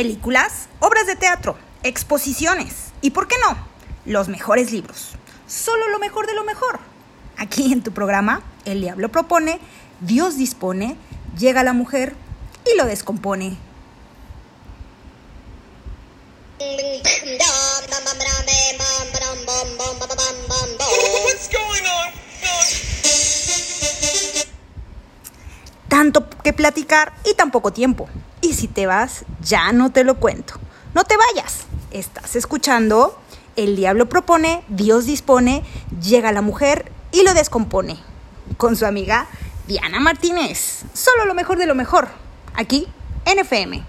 películas, obras de teatro, exposiciones y, ¿por qué no?, los mejores libros. Solo lo mejor de lo mejor. Aquí en tu programa, El Diablo propone, Dios dispone, llega la mujer y lo descompone. Tanto que platicar y tan poco tiempo. Y si te vas, ya no te lo cuento. No te vayas. Estás escuchando El diablo propone, Dios dispone, llega la mujer y lo descompone. Con su amiga Diana Martínez. Solo lo mejor de lo mejor. Aquí en FM